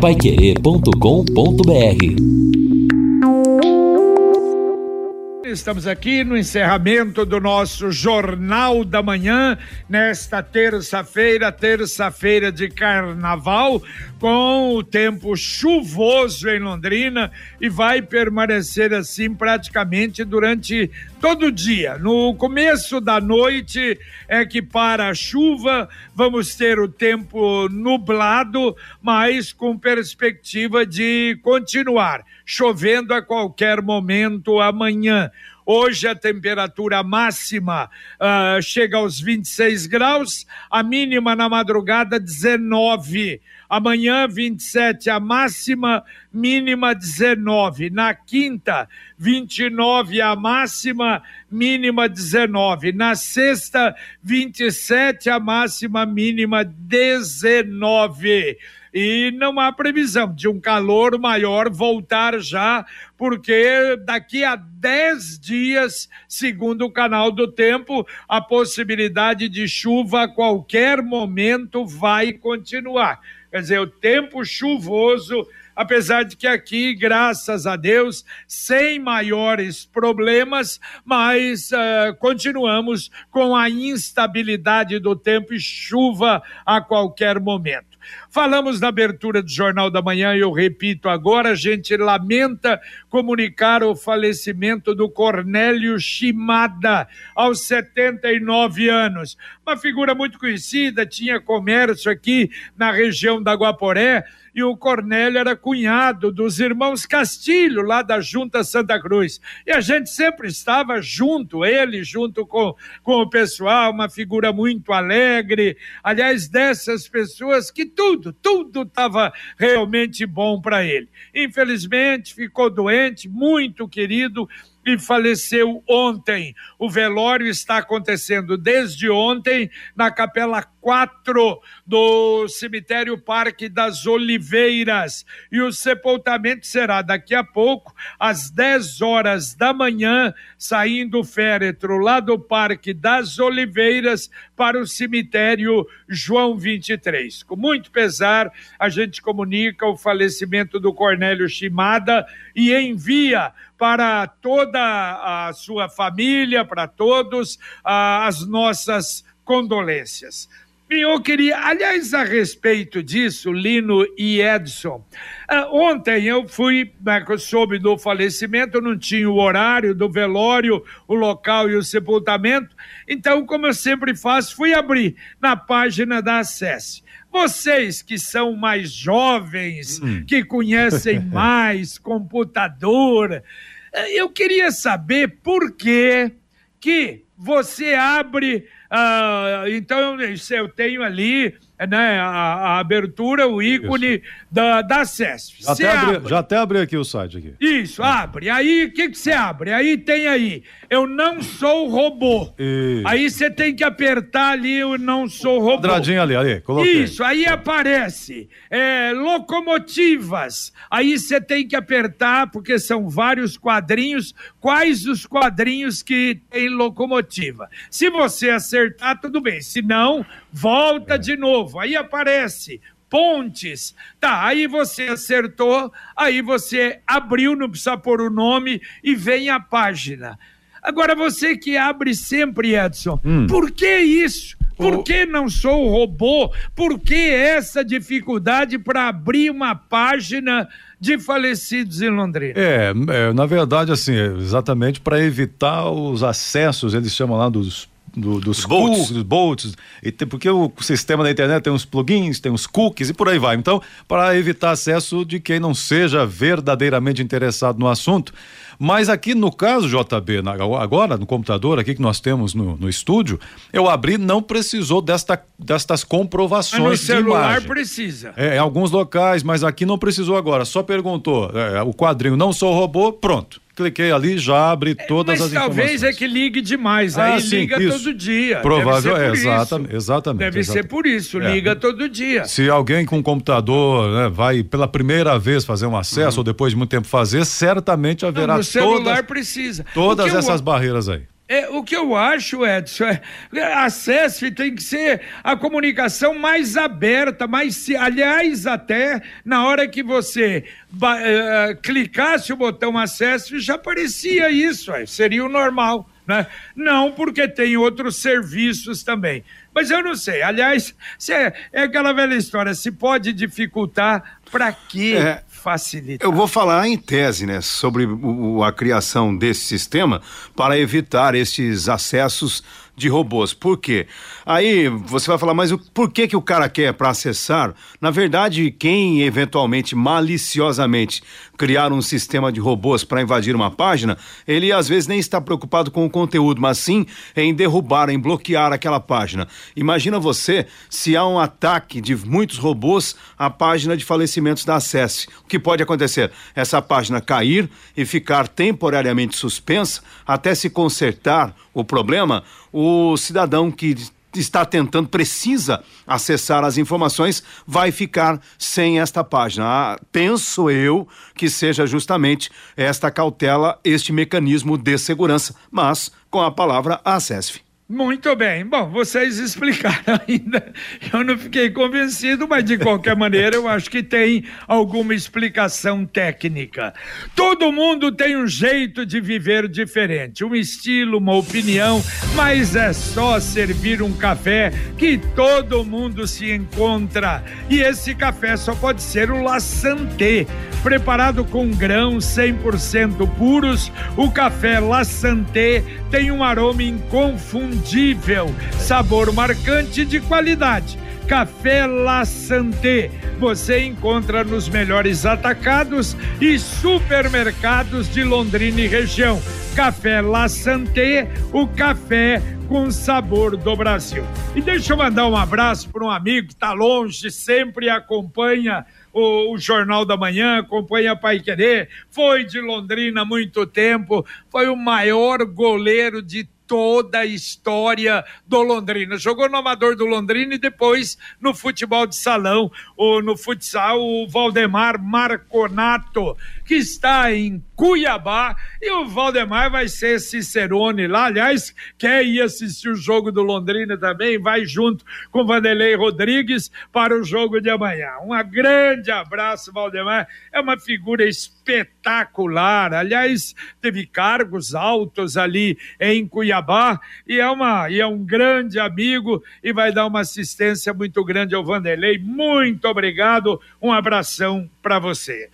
paiquerê.com.br Estamos aqui no encerramento do nosso Jornal da Manhã, nesta terça-feira, terça-feira de carnaval, com o tempo chuvoso em Londrina e vai permanecer assim praticamente durante todo o dia. No começo da noite é que para a chuva, vamos ter o tempo nublado, mas com perspectiva de continuar chovendo a qualquer momento amanhã. Hoje a temperatura máxima uh, chega aos 26 graus, a mínima na madrugada 19. Amanhã 27 a máxima, mínima 19. Na quinta, 29 a máxima, mínima 19. Na sexta, 27 a máxima, mínima 19 e não há previsão de um calor maior voltar já, porque daqui a 10 dias, segundo o canal do tempo, a possibilidade de chuva a qualquer momento vai continuar. Quer dizer, o tempo chuvoso apesar de que aqui, graças a Deus, sem maiores problemas, mas uh, continuamos com a instabilidade do tempo e chuva a qualquer momento. Falamos na abertura do Jornal da Manhã e eu repito agora, a gente lamenta comunicar o falecimento do Cornélio Chimada, aos 79 anos. Uma figura muito conhecida, tinha comércio aqui na região da Guaporé, e o Cornélio era cunhado dos irmãos Castilho, lá da Junta Santa Cruz. E a gente sempre estava junto, ele junto com, com o pessoal, uma figura muito alegre. Aliás, dessas pessoas que tudo, tudo estava realmente bom para ele. Infelizmente, ficou doente, muito querido e faleceu ontem. O velório está acontecendo desde ontem na Capela 4 do cemitério Parque das Oliveiras. E o sepultamento será daqui a pouco, às 10 horas da manhã, saindo o féretro lá do Parque das Oliveiras para o cemitério João 23. Com muito pesar, a gente comunica o falecimento do Cornélio Chimada e envia para toda a sua família, para todos, as nossas condolências. E eu queria, aliás, a respeito disso, Lino e Edson, uh, ontem eu fui, né, soube do falecimento, não tinha o horário do velório, o local e o sepultamento, então, como eu sempre faço, fui abrir na página da Acesse. Vocês que são mais jovens, hum. que conhecem mais computador, eu queria saber por que que você abre ah, então, eu tenho ali né, a, a abertura, o ícone Isso. da, da CESP. Já até, abri, já até abri aqui o site. Aqui. Isso, ah. abre. Aí, o que você abre? Aí tem aí, eu não sou robô. Aí você tem que apertar ali, eu não sou robô. Quadradinho ali, ali, coloquei. Isso, aí aparece é, locomotivas. Aí você tem que apertar, porque são vários quadrinhos, quais os quadrinhos que tem locomotiva. Se você acertar, tudo bem. Se não, volta é. de novo. Aí aparece pontes. Tá, aí você acertou, aí você abriu, não precisa pôr o nome e vem a página. Agora você que abre sempre, Edson, hum. por que isso? Por que não sou robô? Por que essa dificuldade para abrir uma página de falecidos em Londrina? É, é na verdade, assim, é exatamente para evitar os acessos, eles chamam lá dos do, dos bolts. dos bolts, e tem, porque o sistema da internet tem uns plugins, tem uns cookies e por aí vai. Então, para evitar acesso de quem não seja verdadeiramente interessado no assunto. Mas aqui no caso, JB, agora no computador aqui que nós temos no, no estúdio, eu abri, não precisou desta, destas comprovações. Mas no celular precisa. É, em alguns locais, mas aqui não precisou agora. Só perguntou é, o quadrinho não sou robô, pronto cliquei ali, já abre é, todas as informações. Mas talvez é que ligue demais, ah, aí sim, liga isso. todo dia. Provável, é, exatamente, exatamente. Deve exatamente. ser por isso, é. liga todo dia. Se alguém com computador né, vai pela primeira vez fazer um acesso, uhum. ou depois de muito tempo fazer, certamente haverá Não, no celular todas, precisa. todas essas barreiras aí. É, o que eu acho, Edson, é a tem que ser a comunicação mais aberta, mais aliás, até na hora que você uh, clicasse o botão acesso, já aparecia isso, é, seria o normal. Né? Não, porque tem outros serviços também. Mas eu não sei. Aliás, se é, é aquela velha história: se pode dificultar, para que é, facilitar? Eu vou falar em tese, né, sobre o, a criação desse sistema para evitar esses acessos de robôs. Por quê? Aí você vai falar, mas o, por que que o cara quer para acessar? Na verdade, quem eventualmente maliciosamente criar um sistema de robôs para invadir uma página, ele às vezes nem está preocupado com o conteúdo, mas sim em derrubar, em bloquear aquela página. Imagina você se há um ataque de muitos robôs à página de falecimentos da Acesse. O que pode acontecer? Essa página cair e ficar temporariamente suspensa até se consertar o problema, o cidadão que está tentando, precisa acessar as informações, vai ficar sem esta página. Ah, penso eu que seja justamente esta cautela, este mecanismo de segurança, mas com a palavra acesse. Muito bem. Bom, vocês explicaram ainda. Eu não fiquei convencido, mas de qualquer maneira eu acho que tem alguma explicação técnica. Todo mundo tem um jeito de viver diferente, um estilo, uma opinião, mas é só servir um café que todo mundo se encontra. E esse café só pode ser o La Santé, preparado com grãos 100% puros. O café La Santé tem um aroma inconfundível sabor marcante de qualidade. Café La Santé. Você encontra nos melhores atacados e supermercados de Londrina e região. Café La Santé, o café com sabor do Brasil. E deixa eu mandar um abraço para um amigo que está longe, sempre acompanha o, o, Jornal da Manhã, acompanha Pai Querer, foi de Londrina há muito tempo, foi o maior goleiro de toda a história do Londrina. Jogou no Amador do Londrina e depois no futebol de salão, ou no futsal, o Valdemar Marconato, que está em Cuiabá, e o Valdemar vai ser Cicerone lá. Aliás, quer ir assistir o jogo do Londrina também, vai junto com Vanderlei Rodrigues para o jogo de amanhã. Um grande abraço, Valdemar. É uma figura espetacular. Aliás, teve cargos altos ali em Cuiabá e é, uma, e é um grande amigo e vai dar uma assistência muito grande ao Vanderlei. Muito obrigado. Um abração para você.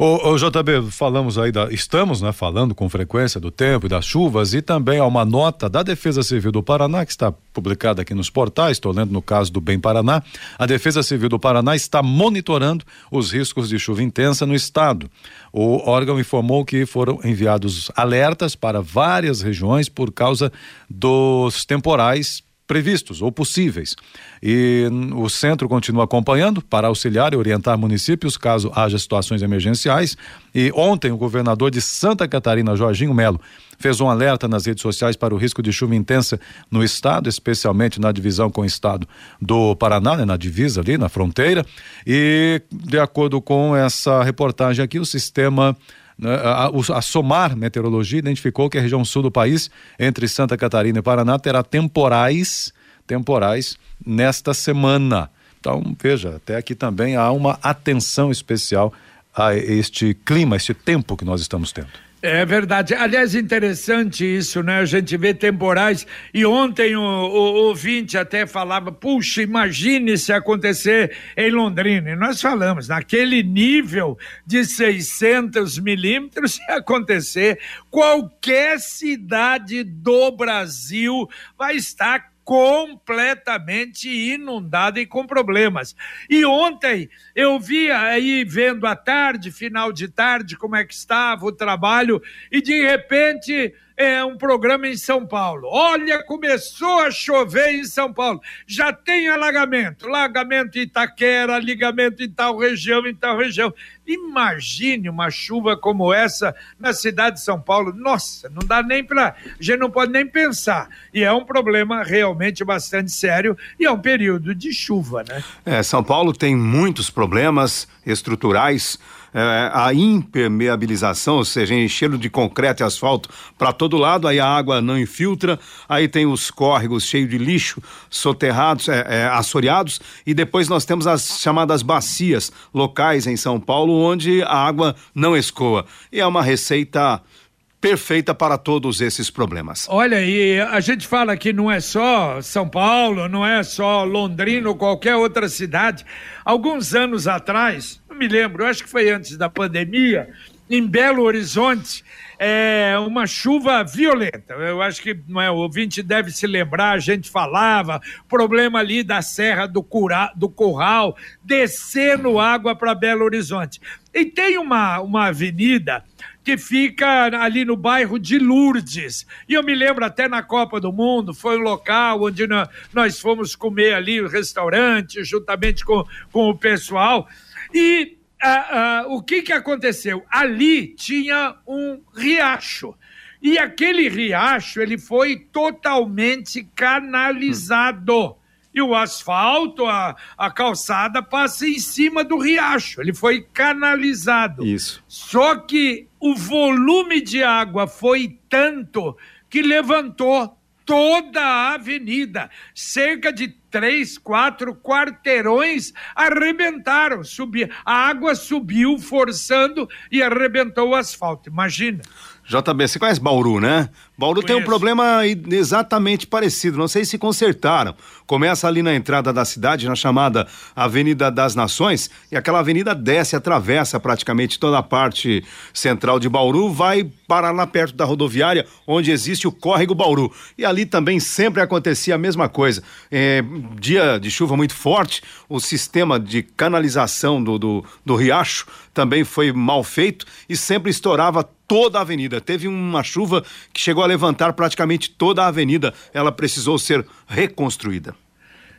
Ô, ô, JB, falamos aí da. Estamos né, falando com frequência do tempo e das chuvas e também há uma nota da Defesa Civil do Paraná, que está publicada aqui nos portais, estou lendo no caso do Bem Paraná. A Defesa Civil do Paraná está monitorando os riscos de chuva intensa no estado. O órgão informou que foram enviados alertas para várias regiões por causa dos temporais previstos ou possíveis. E o centro continua acompanhando para auxiliar e orientar municípios caso haja situações emergenciais. E ontem o governador de Santa Catarina, Jorginho Melo, fez um alerta nas redes sociais para o risco de chuva intensa no estado, especialmente na divisão com o estado do Paraná, né, na divisa ali, na fronteira. E de acordo com essa reportagem aqui, o sistema a, a, Somar Meteorologia identificou que a região sul do país, entre Santa Catarina e Paraná, terá temporais, temporais nesta semana. Então, veja, até aqui também há uma atenção especial a este clima, este tempo que nós estamos tendo. É verdade. Aliás, interessante isso, né? A gente vê temporais. E ontem o, o, ouvinte até falava: puxa, imagine se acontecer em Londrina. E nós falamos, naquele nível de 600 milímetros, se acontecer, qualquer cidade do Brasil vai estar completamente inundada e com problemas. E ontem eu vi aí vendo à tarde, final de tarde, como é que estava o trabalho e de repente é um programa em São Paulo. Olha, começou a chover em São Paulo. Já tem alagamento, alagamento em Itaquera, ligamento em tal região, em tal região. Imagine uma chuva como essa na cidade de São Paulo. Nossa, não dá nem para. A gente não pode nem pensar. E é um problema realmente bastante sério e é um período de chuva, né? É, São Paulo tem muitos problemas estruturais é, a impermeabilização, ou seja, enchendo de concreto e asfalto para todo lado, aí a água não infiltra, aí tem os córregos cheios de lixo, soterrados, é, é, assoreados, e depois nós temos as chamadas bacias locais em São Paulo, onde a água não escoa. E é uma receita perfeita para todos esses problemas. Olha, e a gente fala que não é só São Paulo, não é só Londrina ou qualquer outra cidade. Alguns anos atrás, me lembro, acho que foi antes da pandemia, em Belo Horizonte, é, uma chuva violenta. Eu acho que não é, o ouvinte deve se lembrar, a gente falava, problema ali da Serra do, Cura, do Curral, descendo água para Belo Horizonte. E tem uma, uma avenida que fica ali no bairro de Lourdes. E eu me lembro até na Copa do Mundo, foi um local onde nós fomos comer ali no restaurante, juntamente com, com o pessoal. E uh, uh, o que, que aconteceu? Ali tinha um riacho. E aquele riacho ele foi totalmente canalizado. E o asfalto, a, a calçada passa em cima do riacho. Ele foi canalizado. Isso. Só que o volume de água foi tanto que levantou toda a avenida. Cerca de três, quatro quarteirões arrebentaram. Subi, a água subiu forçando e arrebentou o asfalto. Imagina. JB, você conhece Bauru, né? Bauru Conheço. tem um problema exatamente parecido, não sei se consertaram. Começa ali na entrada da cidade, na chamada Avenida das Nações, e aquela avenida desce, atravessa praticamente toda a parte central de Bauru, vai parar lá perto da rodoviária, onde existe o córrego Bauru. E ali também sempre acontecia a mesma coisa. É, dia de chuva muito forte, o sistema de canalização do, do, do riacho também foi mal feito e sempre estourava toda a avenida. Teve uma chuva que chegou a levantar praticamente toda a avenida. Ela precisou ser reconstruída.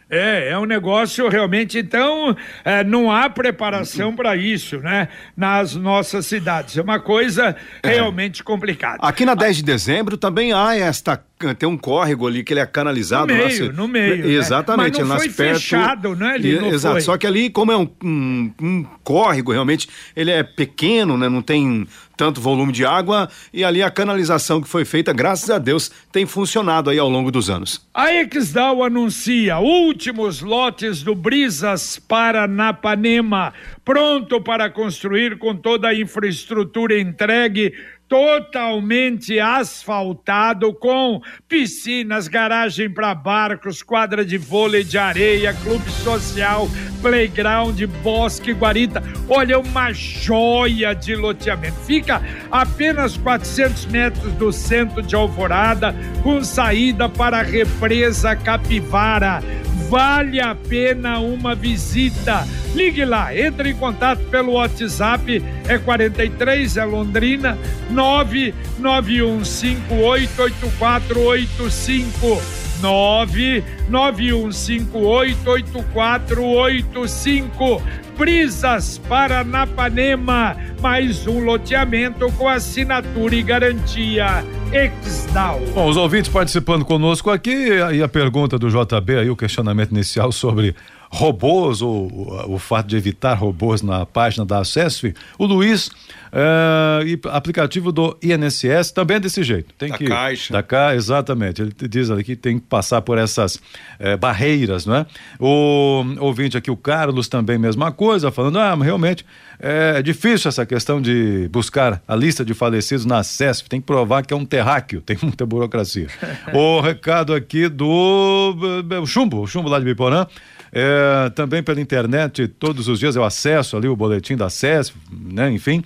É, é um negócio realmente, então, é, não há preparação para isso, né? Nas nossas cidades. É uma coisa é. realmente é. complicada. Aqui na 10 de dezembro também há esta tem um córrego ali que ele é canalizado. No meio, nasce... no meio. Né? Exatamente. Né? Mas não foi perto... fechado, né? Ele e, exato. Foi. Só que ali, como é um, um, um, córrego, realmente, ele é pequeno, né? Não tem tanto volume de água e ali a canalização que foi feita, graças a Deus, tem funcionado aí ao longo dos anos. A Exdal anuncia últimos lotes do Brisas Paranapanema, pronto para construir com toda a infraestrutura entregue totalmente asfaltado, com piscinas, garagem para barcos, quadra de vôlei de areia, clube social, playground, bosque, guarita. Olha, uma joia de loteamento. Fica apenas 400 metros do centro de Alvorada, com saída para a represa Capivara vale a pena uma visita. Ligue lá, entre em contato pelo WhatsApp, é 43, é Londrina, 991588485. 991588485. Brisas Paranapanema, mais um loteamento com assinatura e garantia. Exdal. Bom, os ouvintes participando conosco aqui e a pergunta do JB aí, o questionamento inicial sobre robôs ou o, fato de evitar robôs na página da Acesf, o Luiz é, e aplicativo do INSS também é desse jeito. Tem da que, Caixa. Da Caixa, exatamente. Ele diz ali que tem que passar por essas é, barreiras, não é? O ouvinte aqui, o Carlos, também mesma coisa, falando, ah, realmente é difícil essa questão de buscar a lista de falecidos na CESP, tem que provar que é um terráqueo, tem muita burocracia. o recado aqui do o Chumbo, o Chumbo lá de Biporã, é, também pela internet, todos os dias eu acesso ali o boletim da CESP, né, enfim,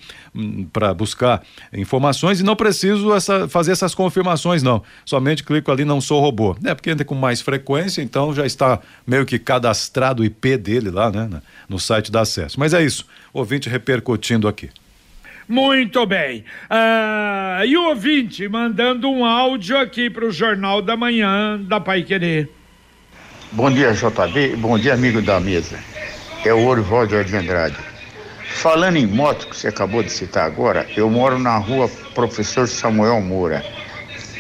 para buscar informações e não preciso essa, fazer essas confirmações, não. Somente clico ali, não sou robô. É porque entra com mais frequência, então já está meio que cadastrado o IP dele lá, né, no site da CESP. Mas é isso, ouvinte repercutindo aqui. Muito bem. Uh, e o ouvinte mandando um áudio aqui para o Jornal da Manhã da Pai Querer. Bom dia, JB. Bom dia, amigo da mesa. É o Orivaldo de Andrade. Falando em moto, que você acabou de citar agora, eu moro na rua Professor Samuel Moura.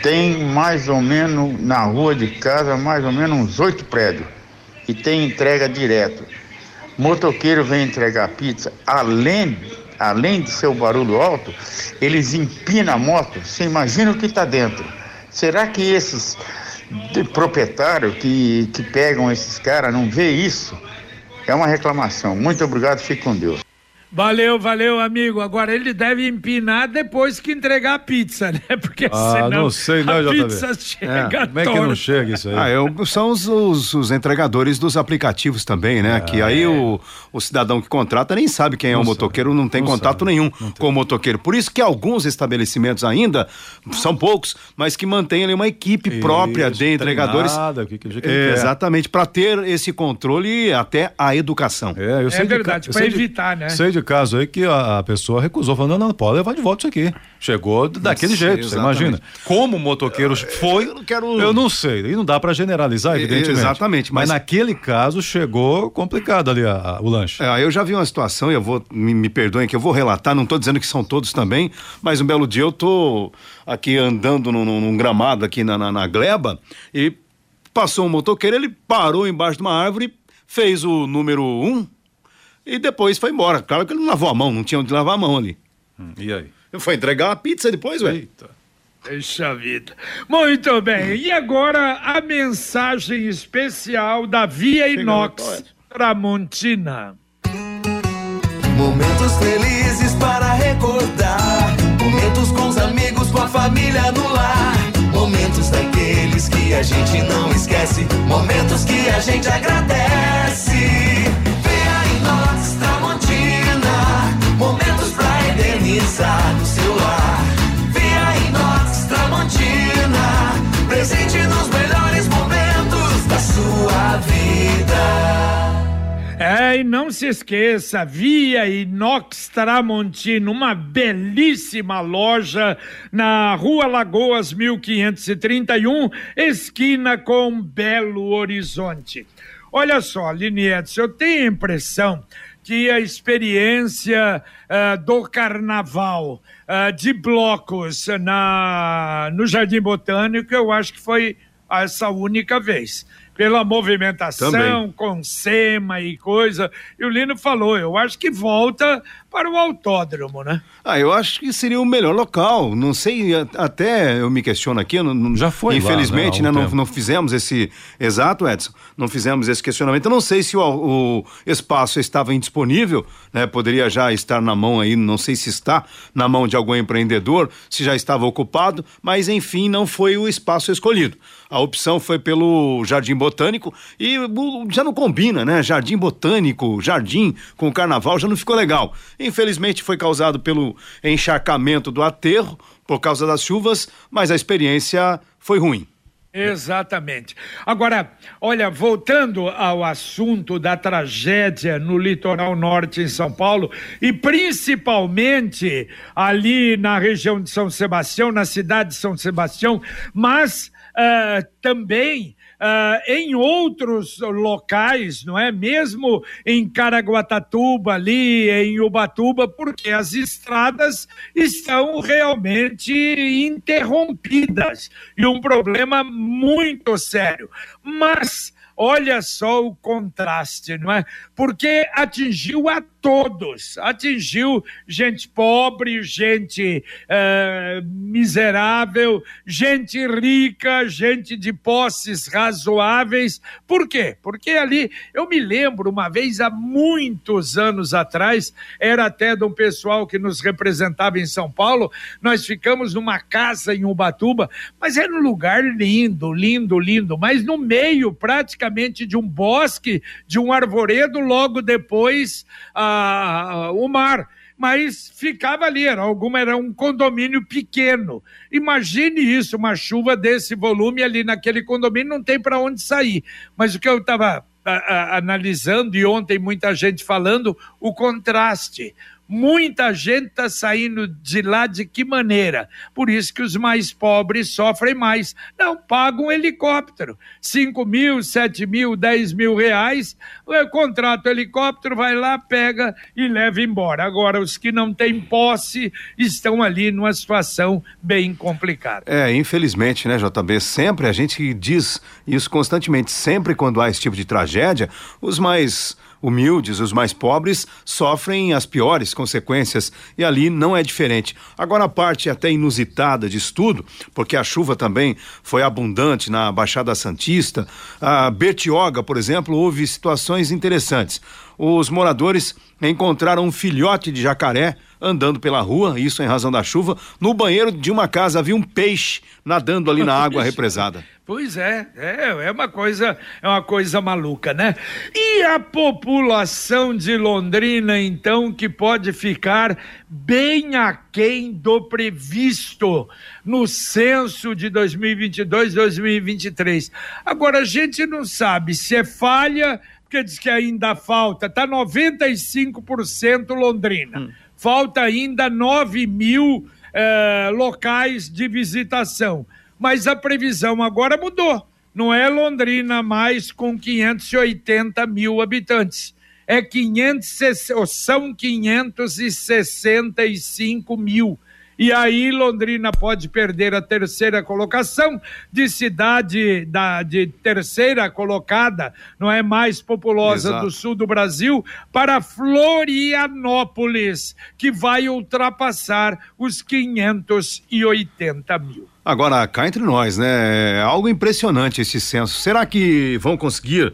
Tem mais ou menos, na rua de casa, mais ou menos uns oito prédios. E tem entrega direto. Motoqueiro vem entregar pizza, além, além de ser o barulho alto, eles empinam a moto, você imagina o que está dentro. Será que esses proprietários que, que pegam esses caras não vê isso? É uma reclamação. Muito obrigado, fique com Deus. Valeu, valeu, amigo. Agora ele deve empinar depois que entregar a pizza, né? Porque ah, senão não sei, não, a JB. pizza chega é, Como é que não chega isso aí? Ah, eu, são os, os, os, entregadores dos aplicativos também, né? É, que aí é. o, o cidadão que contrata nem sabe quem é o motoqueiro, não tem não contato sabe. nenhum com o motoqueiro. Por isso que alguns estabelecimentos ainda, são poucos, mas que mantêm ali uma equipe isso, própria de entregadores. Que, que, que é, exatamente, para ter esse controle e até a educação. É, eu sei é verdade, para evitar, de, né? Sei de caso aí que a, a pessoa recusou, falando, não, não, pode levar de volta isso aqui. Chegou daquele jeito, você imagina. Como o motoqueiro foi, eu não, quero... eu não sei. E não dá para generalizar, evidentemente. Exatamente. Mas, mas, naquele caso chegou complicado ali a, a, o lanche. É, eu já vi uma situação, e eu vou, me, me perdoem que eu vou relatar, não estou dizendo que são todos também, mas um belo dia eu tô aqui andando num, num gramado aqui na, na, na gleba e passou um motoqueiro, ele parou embaixo de uma árvore, fez o número um, e depois foi embora. Claro que ele não lavou a mão, não tinha onde lavar a mão ali. Hum, e aí? Foi entregar a pizza depois, velho. Eita. Deixa vida. Muito bem. E agora a mensagem especial da Via Inox Tramontina. Momentos felizes para recordar. Momentos com os amigos, com a família no lar. Momentos daqueles que a gente não esquece. Momentos que a gente agradece. Não se esqueça, Via Inox Tramontina, uma belíssima loja na Rua Lagoas 1531, esquina com Belo Horizonte. Olha só, Linietes, eu tenho a impressão que a experiência uh, do carnaval uh, de blocos na, no Jardim Botânico, eu acho que foi essa única vez pela movimentação Também. com SEMA e coisa. E o Lino falou, eu acho que volta para o autódromo, né? Ah, eu acho que seria o melhor local. Não sei, até eu me questiono aqui. Não, Já foi. Infelizmente, lá, né? né não, não, fizemos esse. Exato, Edson. Não fizemos esse questionamento. Eu não sei se o, o, espaço estava indisponível, né? Poderia já estar na mão aí, não sei se está na mão de algum empreendedor, se já estava ocupado, mas enfim, não foi o espaço escolhido. A opção foi pelo Jardim Botânico e já não combina, né? Jardim Botânico, jardim com carnaval já não ficou legal. Infelizmente foi causado pelo encharcamento do aterro por causa das chuvas, mas a experiência foi ruim. Exatamente. Agora, olha, voltando ao assunto da tragédia no litoral norte em São Paulo, e principalmente ali na região de São Sebastião, na cidade de São Sebastião, mas uh, também uh, em outros locais, não é? Mesmo em Caraguatatuba, ali em Ubatuba, porque as estradas estão realmente interrompidas e um problema muito sério. Mas olha só o contraste, não é? Porque atingiu a todos. Atingiu gente pobre, gente uh, miserável, gente rica, gente de posses razoáveis. Por quê? Porque ali, eu me lembro uma vez, há muitos anos atrás, era até de um pessoal que nos representava em São Paulo, nós ficamos numa casa em Ubatuba, mas era um lugar lindo, lindo, lindo, mas no meio praticamente de um bosque, de um arvoredo, logo depois. O mar, mas ficava ali, era, alguma, era um condomínio pequeno. Imagine isso, uma chuva desse volume ali naquele condomínio, não tem para onde sair. Mas o que eu estava analisando e ontem muita gente falando, o contraste. Muita gente está saindo de lá de que maneira? Por isso que os mais pobres sofrem mais. Não, pagam um helicóptero. 5 mil, 7 mil, 10 mil reais, contrata o helicóptero, vai lá, pega e leva embora. Agora, os que não têm posse estão ali numa situação bem complicada. É, infelizmente, né, JB? Sempre a gente diz isso constantemente. Sempre quando há esse tipo de tragédia, os mais humildes, os mais pobres, sofrem as piores consequências e ali não é diferente. Agora, a parte até inusitada de estudo, porque a chuva também foi abundante na Baixada Santista, a Bertioga, por exemplo, houve situações interessantes. Os moradores encontraram um filhote de jacaré andando pela rua, isso em razão da chuva. No banheiro de uma casa havia um peixe nadando ali na água represada. Pois é, é, é uma coisa, é uma coisa maluca, né? E a população de Londrina, então, que pode ficar bem aquém do previsto no censo de 2022, 2023. Agora, a gente não sabe se é falha, porque diz que ainda falta, tá 95% Londrina. Hum. Falta ainda 9 mil eh, locais de visitação mas a previsão agora mudou. Não é Londrina mais com 580 mil habitantes. É 500, são 565 mil. E aí Londrina pode perder a terceira colocação de cidade da, de terceira colocada, não é mais populosa Exato. do sul do Brasil, para Florianópolis, que vai ultrapassar os 580 mil. Agora, cá entre nós, né? É algo impressionante esse censo. Será que vão conseguir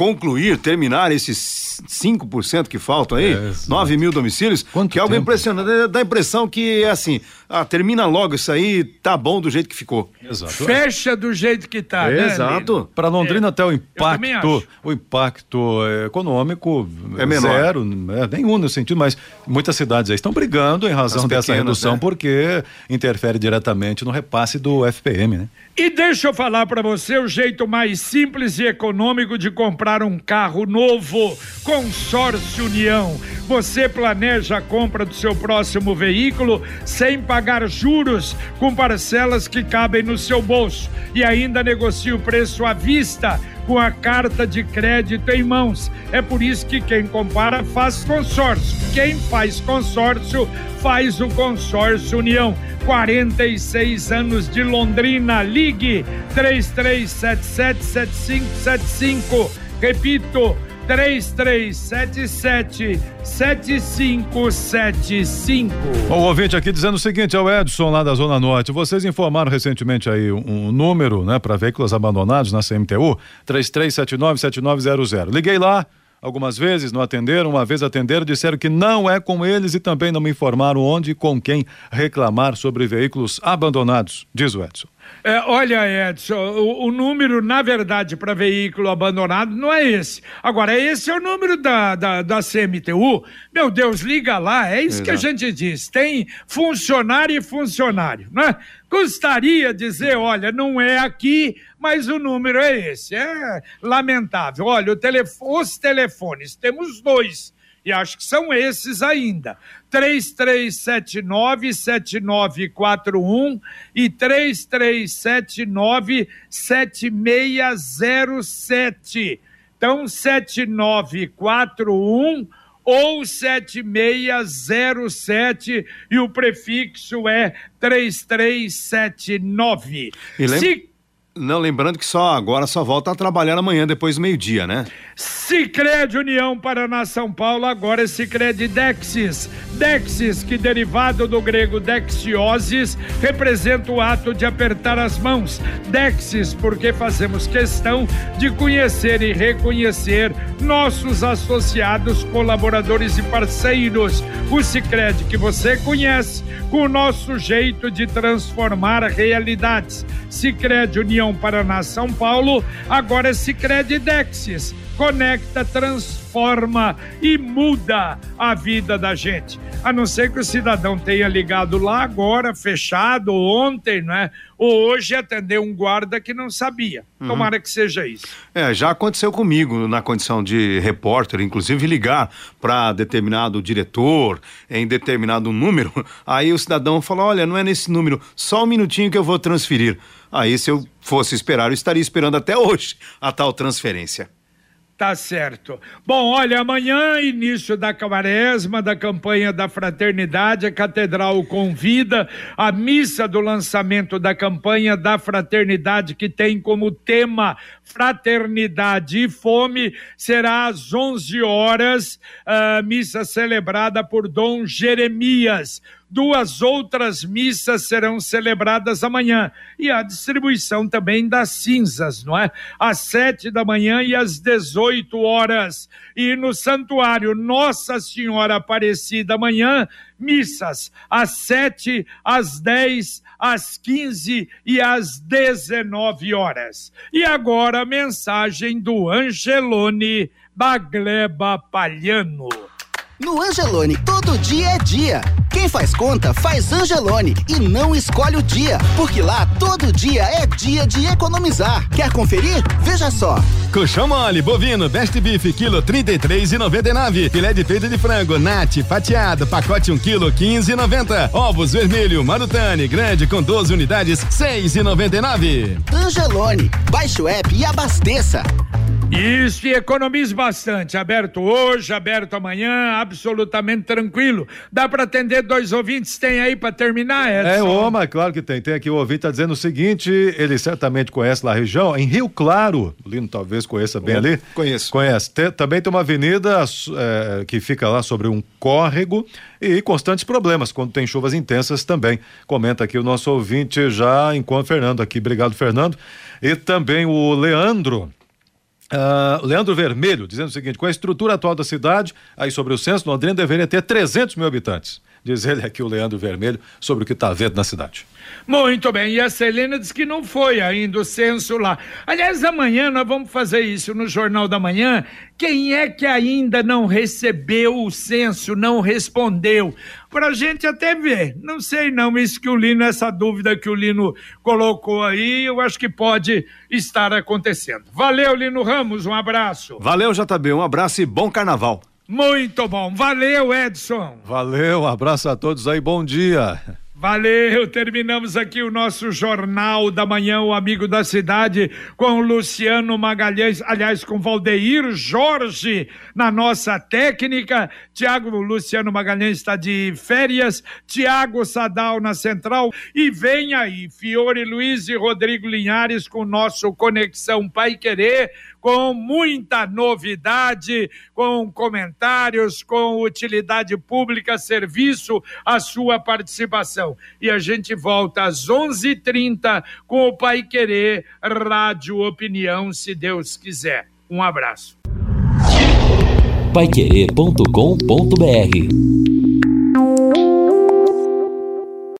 concluir, terminar esses 5% que faltam aí, é, 9 mil domicílios, Quanto que é algo tempo? impressionante. Dá a impressão que, é assim, ah, termina logo isso aí, tá bom do jeito que ficou. Exato. Fecha do jeito que tá, né? Exato. Para Londrina é, até o impacto, o impacto econômico é menor. zero, é, nenhum no sentido, mas muitas cidades aí estão brigando em razão As dessa pequenas, redução, né? porque interfere diretamente no repasse do FPM, né? E deixa eu falar para você o jeito mais simples e econômico de comprar um carro novo. Consórcio União. Você planeja a compra do seu próximo veículo sem pagar juros, com parcelas que cabem no seu bolso e ainda negocia o preço à vista com a carta de crédito em mãos. É por isso que quem compara faz consórcio. Quem faz consórcio faz o consórcio União. 46 anos de Londrina. Ligue 33777575. Repito, 3377 7575. O ouvinte aqui dizendo o seguinte, é o Edson lá da Zona Norte. Vocês informaram recentemente aí um, número, né, para veículos abandonados na CMTU, 33797900. Liguei lá, algumas vezes, não atenderam, uma vez atenderam, disseram que não é com eles e também não me informaram onde e com quem reclamar sobre veículos abandonados, diz o Edson. É, olha, Edson, o, o, número, na verdade, para veículo abandonado não é esse. Agora, esse é o número da, da, da CMTU. Meu Deus, liga lá, é isso Exato. que a gente diz. Tem funcionário e funcionário, né? Gostaria de dizer, olha, não é aqui, mas o número é esse. É lamentável. Olha, telefone, os telefones, temos dois e acho que são esses ainda. 3379-7941 e 3379-7607. Então, 7941 ou 7607 e o prefixo é 3379. E lembra... Se não, lembrando que só agora só volta a trabalhar amanhã, depois do meio-dia, né? Sicredi União Paraná São Paulo, agora é Sicredi Dexis. Dexis, que derivado do grego dexiosis, representa o ato de apertar as mãos. Dexis, porque fazemos questão de conhecer e reconhecer nossos associados, colaboradores e parceiros. O Sicredi que você conhece, com o nosso jeito de transformar realidades. Sicredi União Paraná São Paulo, agora é Sicredi Dexis. Conecta, transforma e muda a vida da gente. A não ser que o cidadão tenha ligado lá agora, fechado, ontem, né? Ou hoje atender um guarda que não sabia. Uhum. Tomara que seja isso. É, já aconteceu comigo na condição de repórter, inclusive ligar para determinado diretor em determinado número. Aí o cidadão falou: olha, não é nesse número, só um minutinho que eu vou transferir. Aí, se eu fosse esperar, eu estaria esperando até hoje a tal transferência. Tá certo. Bom, olha, amanhã, início da Quaresma, da campanha da Fraternidade, a Catedral convida a missa do lançamento da campanha da Fraternidade, que tem como tema Fraternidade e Fome, será às 11 horas, a missa celebrada por Dom Jeremias Duas outras missas serão celebradas amanhã e a distribuição também das cinzas, não é? Às sete da manhã e às dezoito horas. E no santuário Nossa Senhora Aparecida amanhã, missas às sete, às dez, às quinze e às dezenove horas. E agora a mensagem do Angelone Bagleba Palhano. No Angelone, todo dia é dia. Quem faz conta, faz Angelone e não escolhe o dia, porque lá todo dia é dia de economizar. Quer conferir? Veja só. Colchão mole, bovino, best beef, quilo trinta e três e noventa e nove. Filé de peito de frango, nat, fatiado, pacote um quilo quinze e noventa. Ovos vermelho, marutane, grande com 12 unidades, seis e noventa e nove. Angelone, baixe o app e abasteça. Isso, e economize bastante. Aberto hoje, aberto amanhã, absolutamente tranquilo. Dá para atender dois ouvintes? Tem aí para terminar, Edson? É, Oma, claro que tem. Tem aqui o ouvinte tá dizendo o seguinte: ele certamente conhece lá a região, em Rio Claro. O Lino talvez conheça bem ali. Conheço. Conhece. Tem, também tem uma avenida é, que fica lá sobre um córrego e constantes problemas quando tem chuvas intensas também. Comenta aqui o nosso ouvinte já enquanto Fernando aqui. Obrigado, Fernando. E também o Leandro. Uh, Leandro Vermelho, dizendo o seguinte: com a estrutura atual da cidade, aí sobre o censo, Londrina deveria ter 300 mil habitantes. Diz ele aqui, o Leandro Vermelho, sobre o que está vendo na cidade. Muito bem, e a Celena diz que não foi ainda o censo lá. Aliás, amanhã nós vamos fazer isso no Jornal da Manhã. Quem é que ainda não recebeu o censo, não respondeu? Para a gente até ver. Não sei não, isso que o Lino, essa dúvida que o Lino colocou aí, eu acho que pode estar acontecendo. Valeu, Lino Ramos, um abraço. Valeu, JB, um abraço e bom carnaval. Muito bom. Valeu, Edson. Valeu, um abraço a todos aí, bom dia. Valeu, terminamos aqui o nosso Jornal da Manhã, o Amigo da Cidade, com Luciano Magalhães, aliás, com Valdeir Jorge na nossa técnica. Tiago Luciano Magalhães está de férias, Tiago Sadal na central. E vem aí, Fiore Luiz e Rodrigo Linhares com o nosso Conexão Pai Querer com muita novidade, com comentários, com utilidade pública, serviço, a sua participação. E a gente volta às 11:30 com o Pai Querer Rádio Opinião, se Deus quiser. Um abraço. Paiquerê.com.br